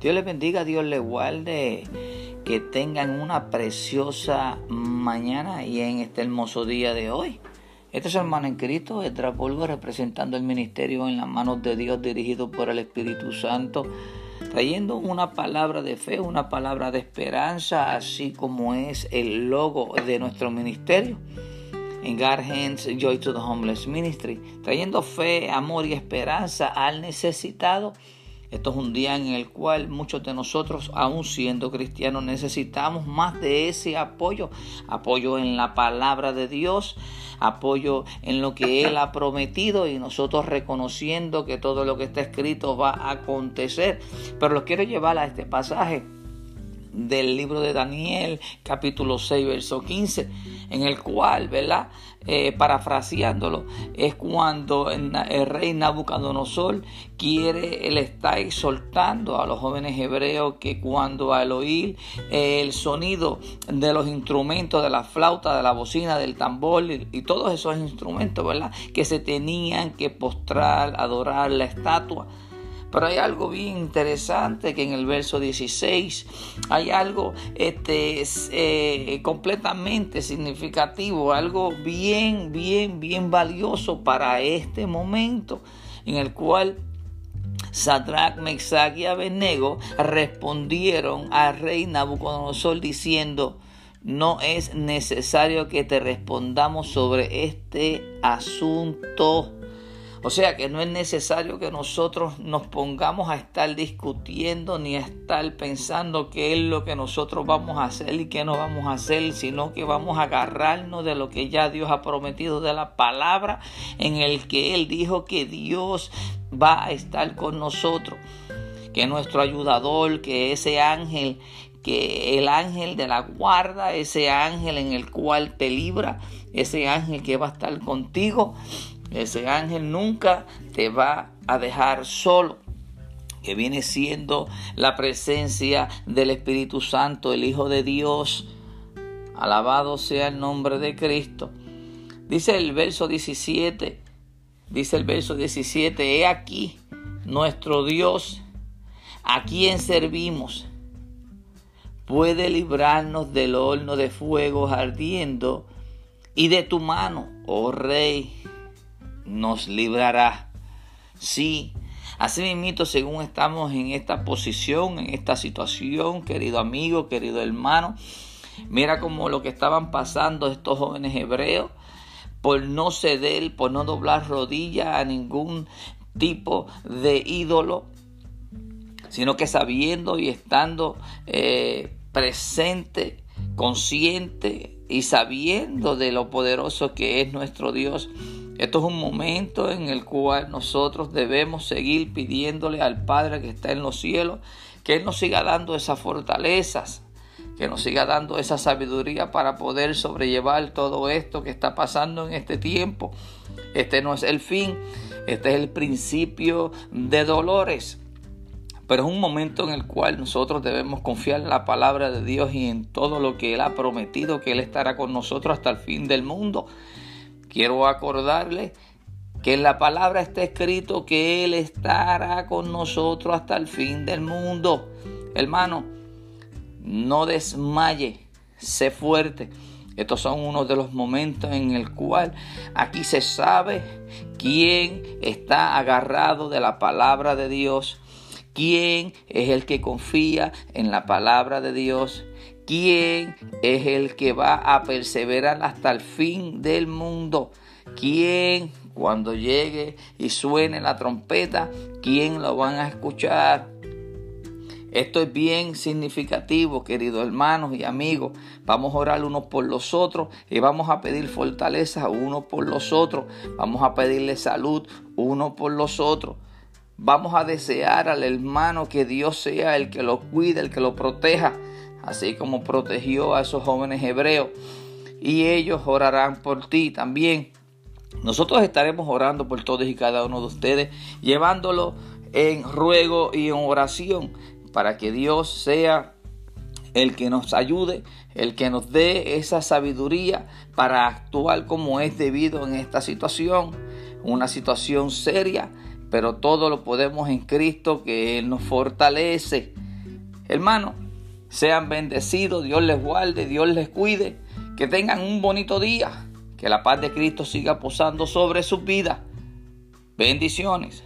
Dios les bendiga, Dios les guarde. Que tengan una preciosa mañana y en este hermoso día de hoy. Este es hermano en Cristo, Estrapolvo, representando el ministerio en las manos de Dios, dirigido por el Espíritu Santo, trayendo una palabra de fe, una palabra de esperanza, así como es el logo de nuestro ministerio. En God Hands Joy to the Homeless Ministry, trayendo fe, amor y esperanza al necesitado esto es un día en el cual muchos de nosotros, aún siendo cristianos, necesitamos más de ese apoyo. Apoyo en la palabra de Dios, apoyo en lo que Él ha prometido y nosotros reconociendo que todo lo que está escrito va a acontecer. Pero los quiero llevar a este pasaje del libro de Daniel, capítulo 6, verso 15, en el cual, ¿verdad? Eh, parafraseándolo, es cuando el, rey Nabucodonosor quiere, él está exhortando a los jóvenes hebreos que cuando al oír el sonido de los instrumentos, de la flauta, de la bocina, del tambor y, y todos esos instrumentos, ¿verdad? Que se tenían que postrar, adorar la estatua pero hay algo bien interesante que en el verso 16 hay algo este, eh, completamente significativo, algo bien, bien, bien valioso para este momento en el cual Sadrach, Mesach y Abednego respondieron al rey Nabucodonosor diciendo, no es necesario que te respondamos sobre este asunto. O sea que no es necesario que nosotros nos pongamos a estar discutiendo ni a estar pensando qué es lo que nosotros vamos a hacer y qué no vamos a hacer, sino que vamos a agarrarnos de lo que ya Dios ha prometido de la palabra en el que Él dijo que Dios va a estar con nosotros, que nuestro ayudador, que ese ángel que el ángel de la guarda, ese ángel en el cual te libra, ese ángel que va a estar contigo, ese ángel nunca te va a dejar solo que viene siendo la presencia del Espíritu Santo, el Hijo de Dios. Alabado sea el nombre de Cristo. Dice el verso 17, dice el verso 17, he aquí nuestro Dios, a quien servimos, puede librarnos del horno de fuego ardiendo y de tu mano, oh Rey nos librará. Sí, así mismo, según estamos en esta posición, en esta situación, querido amigo, querido hermano, mira como lo que estaban pasando estos jóvenes hebreos por no ceder, por no doblar rodillas a ningún tipo de ídolo, sino que sabiendo y estando eh, presente, consciente y sabiendo de lo poderoso que es nuestro Dios, esto es un momento en el cual nosotros debemos seguir pidiéndole al Padre que está en los cielos que Él nos siga dando esas fortalezas, que nos siga dando esa sabiduría para poder sobrellevar todo esto que está pasando en este tiempo. Este no es el fin, este es el principio de dolores. Pero es un momento en el cual nosotros debemos confiar en la palabra de Dios y en todo lo que Él ha prometido, que Él estará con nosotros hasta el fin del mundo. Quiero acordarle que en la palabra está escrito que Él estará con nosotros hasta el fin del mundo. Hermano, no desmaye, sé fuerte. Estos son uno de los momentos en el cual aquí se sabe quién está agarrado de la palabra de Dios, quién es el que confía en la palabra de Dios ¿Quién es el que va a perseverar hasta el fin del mundo? ¿Quién cuando llegue y suene la trompeta, quién lo van a escuchar? Esto es bien significativo, queridos hermanos y amigos. Vamos a orar unos por los otros y vamos a pedir fortaleza unos por los otros. Vamos a pedirle salud uno por los otros. Vamos a desear al hermano que Dios sea el que lo cuide, el que lo proteja así como protegió a esos jóvenes hebreos. Y ellos orarán por ti también. Nosotros estaremos orando por todos y cada uno de ustedes, llevándolo en ruego y en oración para que Dios sea el que nos ayude, el que nos dé esa sabiduría para actuar como es debido en esta situación, una situación seria, pero todo lo podemos en Cristo que Él nos fortalece. Hermano, sean bendecidos, Dios les guarde, Dios les cuide, que tengan un bonito día, que la paz de Cristo siga posando sobre sus vidas. Bendiciones.